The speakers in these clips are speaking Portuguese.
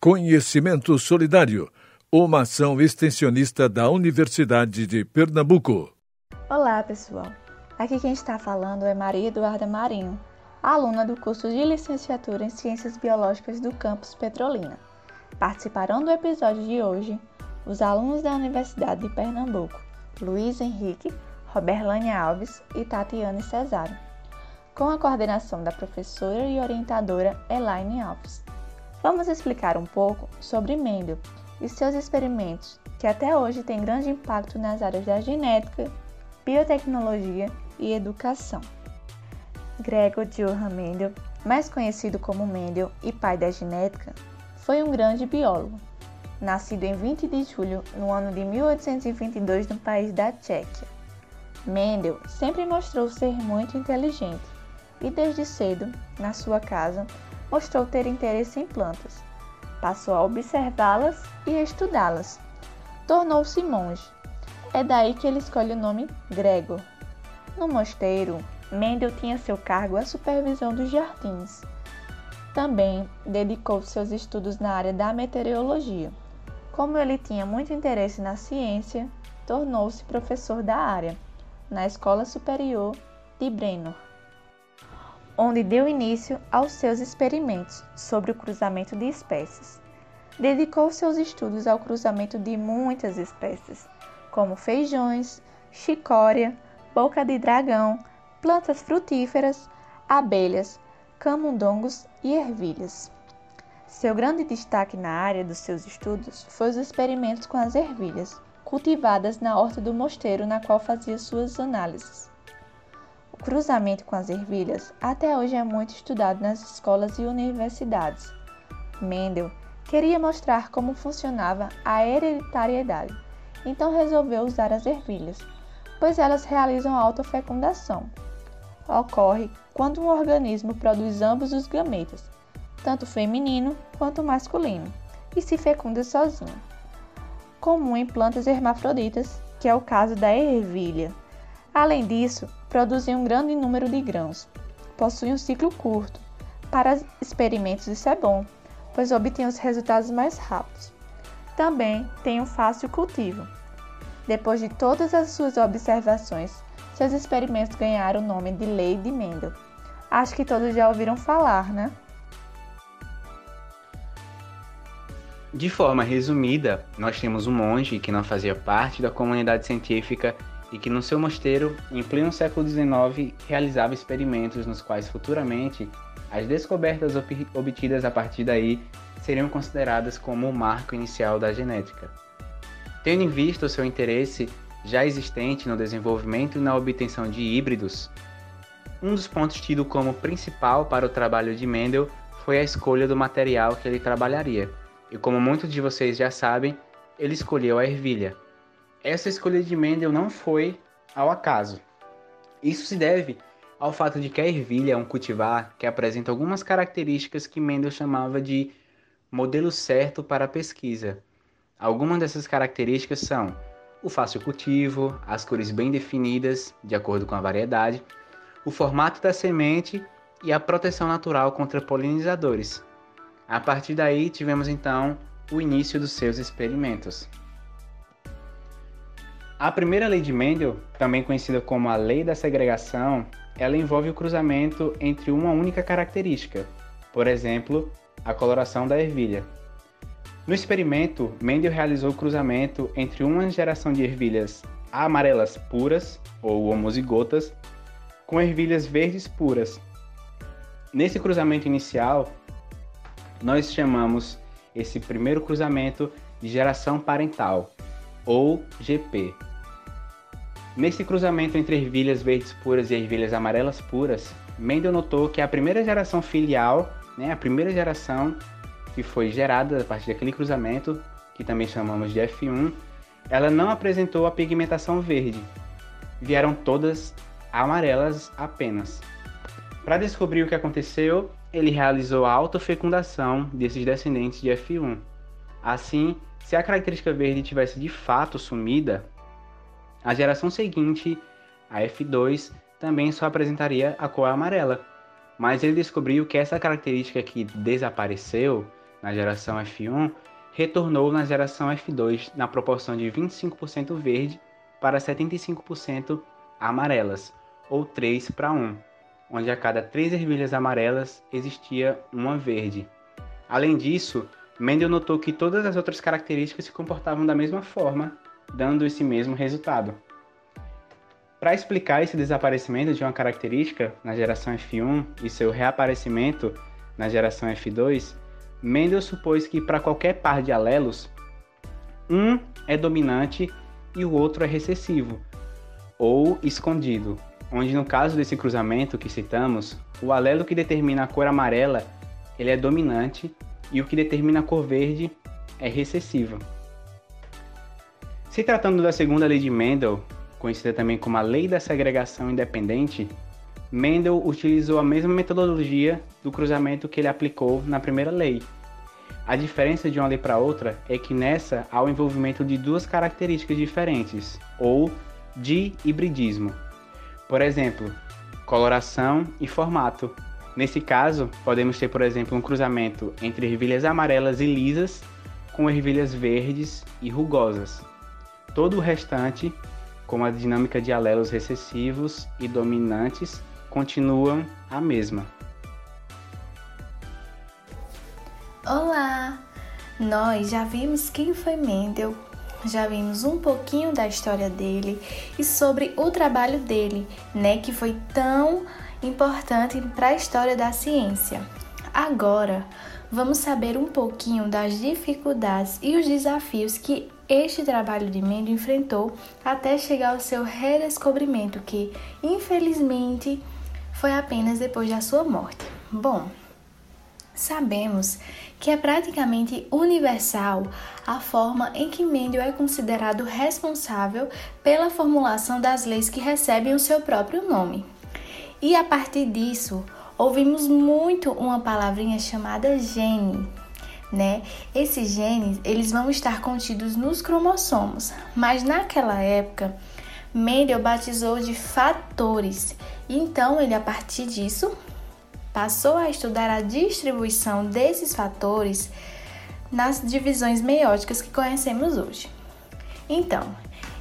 Conhecimento Solidário, uma ação extensionista da Universidade de Pernambuco. Olá, pessoal. Aqui quem está falando é Maria Eduarda Marinho, aluna do curso de licenciatura em Ciências Biológicas do campus Petrolina. Participarão do episódio de hoje os alunos da Universidade de Pernambuco, Luiz Henrique, Roberlane Alves e Tatiane Cesário, com a coordenação da professora e orientadora Elaine Alves. Vamos explicar um pouco sobre Mendel e seus experimentos, que até hoje têm grande impacto nas áreas da genética, biotecnologia e educação. Gregor Johann Mendel, mais conhecido como Mendel e pai da genética, foi um grande biólogo. Nascido em 20 de julho no ano de 1822 no país da Tchequia. Mendel sempre mostrou ser muito inteligente e desde cedo, na sua casa, mostrou ter interesse em plantas. Passou a observá-las e estudá-las. Tornou-se monge. É daí que ele escolhe o nome Gregor. No mosteiro, Mendel tinha seu cargo a supervisão dos jardins. Também dedicou seus estudos na área da meteorologia. Como ele tinha muito interesse na ciência, tornou-se professor da área, na Escola Superior de Brennor onde deu início aos seus experimentos sobre o cruzamento de espécies. Dedicou seus estudos ao cruzamento de muitas espécies, como feijões, chicória, boca de dragão, plantas frutíferas, abelhas, camundongos e ervilhas. Seu grande destaque na área dos seus estudos foi os experimentos com as ervilhas, cultivadas na horta do mosteiro na qual fazia suas análises. Cruzamento com as ervilhas até hoje é muito estudado nas escolas e universidades. Mendel queria mostrar como funcionava a hereditariedade, então resolveu usar as ervilhas, pois elas realizam autofecundação. Ocorre quando um organismo produz ambos os gametas, tanto feminino quanto masculino, e se fecunda sozinho. Comum em plantas hermafroditas, que é o caso da ervilha. Além disso, produzem um grande número de grãos. Possuem um ciclo curto. Para experimentos isso é bom, pois obtêm os resultados mais rápidos. Também tem um fácil cultivo. Depois de todas as suas observações, seus experimentos ganharam o nome de Lei de Mendel. Acho que todos já ouviram falar, né? De forma resumida, nós temos um monge que não fazia parte da comunidade científica e que no seu mosteiro, em pleno século XIX, realizava experimentos nos quais futuramente as descobertas obtidas a partir daí seriam consideradas como o marco inicial da genética. Tendo em vista o seu interesse já existente no desenvolvimento e na obtenção de híbridos, um dos pontos tido como principal para o trabalho de Mendel foi a escolha do material que ele trabalharia. E como muitos de vocês já sabem, ele escolheu a ervilha, essa escolha de Mendel não foi ao acaso. Isso se deve ao fato de que a ervilha é um cultivar que apresenta algumas características que Mendel chamava de modelo certo para a pesquisa. Algumas dessas características são o fácil cultivo, as cores bem definidas, de acordo com a variedade, o formato da semente e a proteção natural contra polinizadores. A partir daí, tivemos então o início dos seus experimentos. A primeira lei de Mendel, também conhecida como a lei da segregação, ela envolve o cruzamento entre uma única característica, por exemplo, a coloração da ervilha. No experimento, Mendel realizou o cruzamento entre uma geração de ervilhas amarelas puras, ou homozigotas, com ervilhas verdes puras. Nesse cruzamento inicial, nós chamamos esse primeiro cruzamento de geração parental, ou GP. Nesse cruzamento entre ervilhas verdes puras e ervilhas amarelas puras, Mendel notou que a primeira geração filial, né, a primeira geração que foi gerada a partir daquele cruzamento, que também chamamos de F1, ela não apresentou a pigmentação verde. Vieram todas amarelas apenas. Para descobrir o que aconteceu, ele realizou a autofecundação desses descendentes de F1. Assim, se a característica verde tivesse de fato sumida, a geração seguinte, a F2, também só apresentaria a cor amarela, mas ele descobriu que essa característica que desapareceu na geração F1 retornou na geração F2 na proporção de 25% verde para 75% amarelas, ou 3 para 1, onde a cada 3 ervilhas amarelas existia uma verde. Além disso, Mendel notou que todas as outras características se comportavam da mesma forma, dando esse mesmo resultado. Para explicar esse desaparecimento de uma característica na geração F1 e seu reaparecimento na geração F2, Mendel supôs que para qualquer par de alelos, um é dominante e o outro é recessivo, ou escondido, onde no caso desse cruzamento que citamos, o alelo que determina a cor amarela ele é dominante e o que determina a cor verde é recessivo. Se tratando da segunda lei de Mendel, conhecida também como a lei da segregação independente, Mendel utilizou a mesma metodologia do cruzamento que ele aplicou na primeira lei. A diferença de uma lei para outra é que nessa há o envolvimento de duas características diferentes, ou de hibridismo. Por exemplo, coloração e formato. Nesse caso, podemos ter, por exemplo, um cruzamento entre ervilhas amarelas e lisas com ervilhas verdes e rugosas. Todo o restante, como a dinâmica de alelos recessivos e dominantes, continuam a mesma. Olá! Nós já vimos quem foi Mendel, já vimos um pouquinho da história dele e sobre o trabalho dele, né, que foi tão importante para a história da ciência. Agora, vamos saber um pouquinho das dificuldades e os desafios que este trabalho de Mendel enfrentou até chegar ao seu redescobrimento, que infelizmente foi apenas depois da sua morte. Bom, sabemos que é praticamente universal a forma em que Mendel é considerado responsável pela formulação das leis que recebem o seu próprio nome. E a partir disso, ouvimos muito uma palavrinha chamada gene, né? Esses genes, eles vão estar contidos nos cromossomos, mas naquela época, Mendel batizou de fatores. Então, ele a partir disso passou a estudar a distribuição desses fatores nas divisões meióticas que conhecemos hoje. Então,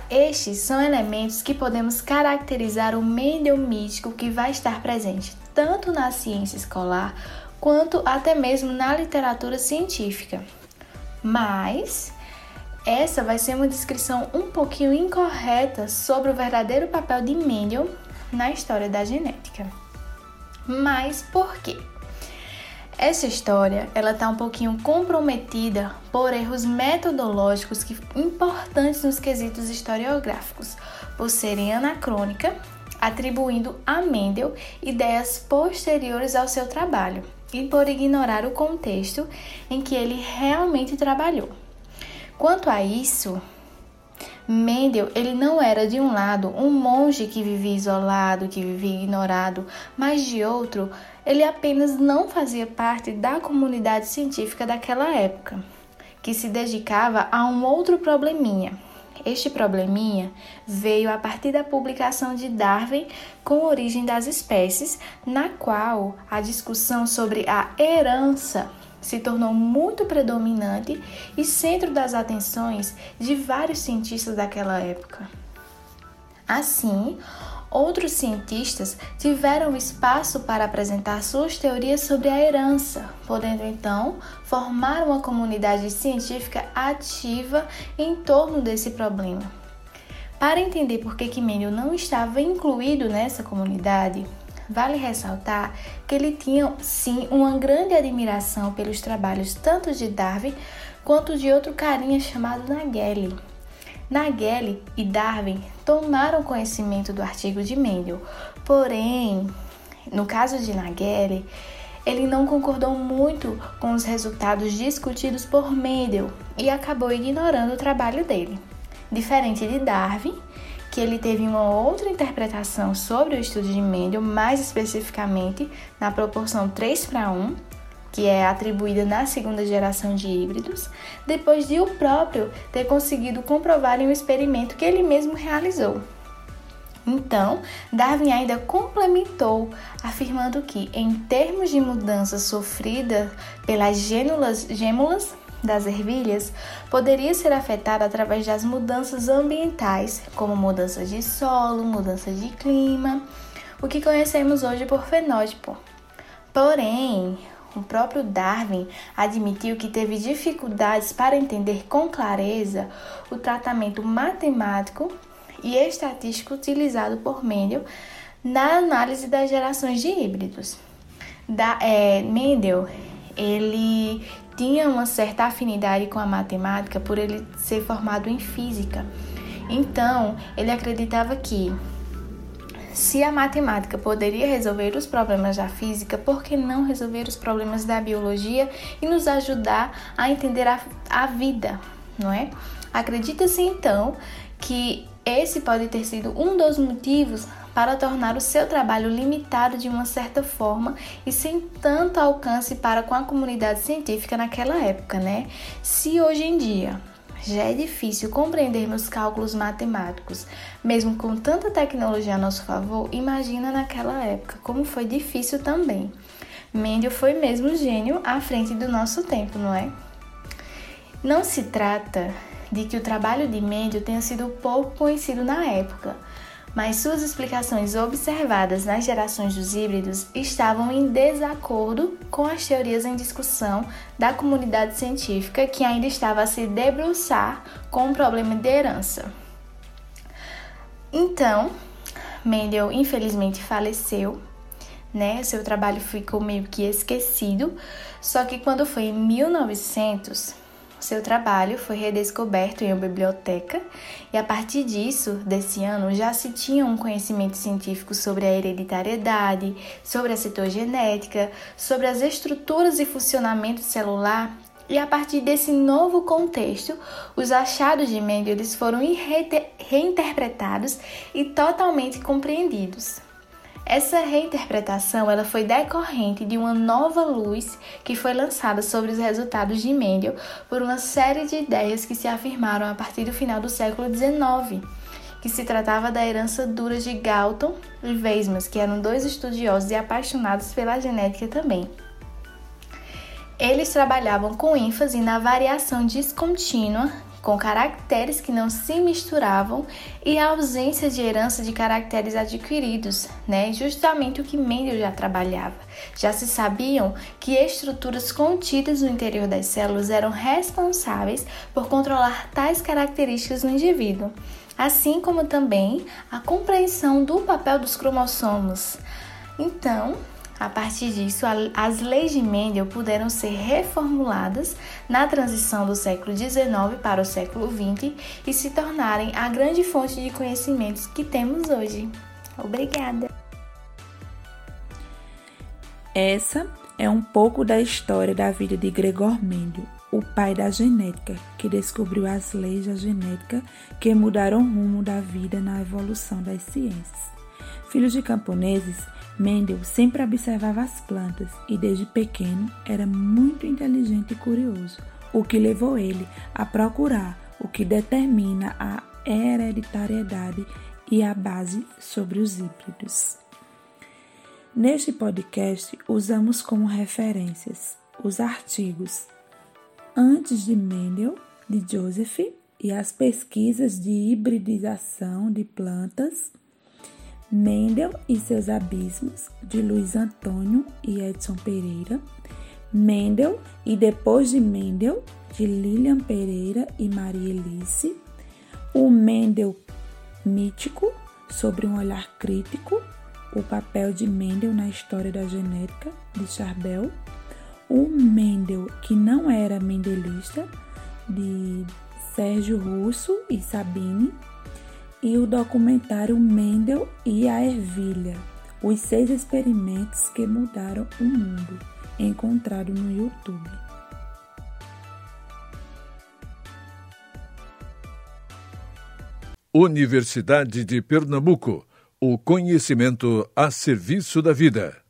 estes são elementos que podemos caracterizar o Mendel mítico que vai estar presente tanto na ciência escolar quanto até mesmo na literatura científica. Mas essa vai ser uma descrição um pouquinho incorreta sobre o verdadeiro papel de Mendel na história da genética. Mas por quê? Essa história, ela está um pouquinho comprometida por erros metodológicos que, importantes nos quesitos historiográficos, por serem anacrônica, atribuindo a Mendel ideias posteriores ao seu trabalho e por ignorar o contexto em que ele realmente trabalhou. Quanto a isso, Mendel, ele não era de um lado um monge que vivia isolado, que vivia ignorado, mas de outro, ele apenas não fazia parte da comunidade científica daquela época, que se dedicava a um outro probleminha. Este probleminha veio a partir da publicação de Darwin com Origem das Espécies, na qual a discussão sobre a herança se tornou muito predominante e centro das atenções de vários cientistas daquela época. Assim, outros cientistas tiveram espaço para apresentar suas teorias sobre a herança, podendo então formar uma comunidade científica ativa em torno desse problema. Para entender por que Mendel não estava incluído nessa comunidade, Vale ressaltar que ele tinha sim uma grande admiração pelos trabalhos tanto de Darwin quanto de outro carinha chamado Nageli. Nageli e Darwin tomaram conhecimento do artigo de Mendel, porém, no caso de Nageli, ele não concordou muito com os resultados discutidos por Mendel e acabou ignorando o trabalho dele. Diferente de Darwin, que ele teve uma outra interpretação sobre o estudo de Mendel, mais especificamente na proporção 3 para 1, que é atribuída na segunda geração de híbridos, depois de o próprio ter conseguido comprovar em um experimento que ele mesmo realizou. Então, Darwin ainda complementou, afirmando que, em termos de mudança sofrida pelas gênulas, gêmulas das ervilhas, poderia ser afetada através das mudanças ambientais, como mudanças de solo, mudanças de clima, o que conhecemos hoje por fenótipo. Porém, o próprio Darwin admitiu que teve dificuldades para entender com clareza o tratamento matemático e estatístico utilizado por Mendel na análise das gerações de híbridos. Da, é, Mendel ele tinha uma certa afinidade com a matemática por ele ser formado em física. Então, ele acreditava que se a matemática poderia resolver os problemas da física, por que não resolver os problemas da biologia e nos ajudar a entender a, a vida, não é? Acredita-se então que esse pode ter sido um dos motivos para tornar o seu trabalho limitado de uma certa forma e sem tanto alcance para com a comunidade científica naquela época, né? Se hoje em dia já é difícil compreendermos cálculos matemáticos, mesmo com tanta tecnologia a nosso favor, imagina naquela época como foi difícil também. Mendel foi mesmo gênio à frente do nosso tempo, não é? Não se trata de que o trabalho de Mendel tenha sido pouco conhecido na época, mas suas explicações observadas nas gerações dos híbridos estavam em desacordo com as teorias em discussão da comunidade científica que ainda estava a se debruçar com o problema de herança. Então, Mendel infelizmente faleceu, né? Seu trabalho ficou meio que esquecido, só que quando foi em 1900, seu trabalho foi redescoberto em uma biblioteca e a partir disso, desse ano, já se tinha um conhecimento científico sobre a hereditariedade, sobre a citogenética, sobre as estruturas e funcionamento celular e a partir desse novo contexto, os achados de Mendel foram reinterpretados e totalmente compreendidos. Essa reinterpretação ela foi decorrente de uma nova luz que foi lançada sobre os resultados de Mendel por uma série de ideias que se afirmaram a partir do final do século XIX, que se tratava da herança dura de Galton e Weismann, que eram dois estudiosos e apaixonados pela genética também. Eles trabalhavam com ênfase na variação descontínua com caracteres que não se misturavam e a ausência de herança de caracteres adquiridos, né? Justamente o que Mendel já trabalhava. Já se sabiam que estruturas contidas no interior das células eram responsáveis por controlar tais características no indivíduo, assim como também a compreensão do papel dos cromossomos. Então, a partir disso, as leis de Mendel puderam ser reformuladas na transição do século XIX para o século XX e se tornarem a grande fonte de conhecimentos que temos hoje. Obrigada! Essa é um pouco da história da vida de Gregor Mendel, o pai da genética, que descobriu as leis da genética que mudaram o rumo da vida na evolução das ciências. Filho de camponeses, Mendel sempre observava as plantas e desde pequeno era muito inteligente e curioso, o que levou ele a procurar o que determina a hereditariedade e a base sobre os híbridos. Neste podcast, usamos como referências os artigos Antes de Mendel, de Joseph, e as pesquisas de hibridização de plantas Mendel e seus abismos, de Luiz Antônio e Edson Pereira, Mendel e depois de Mendel, de Lilian Pereira e Maria Elice, o Mendel mítico, sobre um olhar crítico, o papel de Mendel na história da genética, de Charbel, o Mendel que não era mendelista, de Sérgio Russo e Sabine, e o documentário Mendel e a Ervilha, os seis experimentos que mudaram o mundo, encontrado no YouTube. Universidade de Pernambuco, o conhecimento a serviço da vida.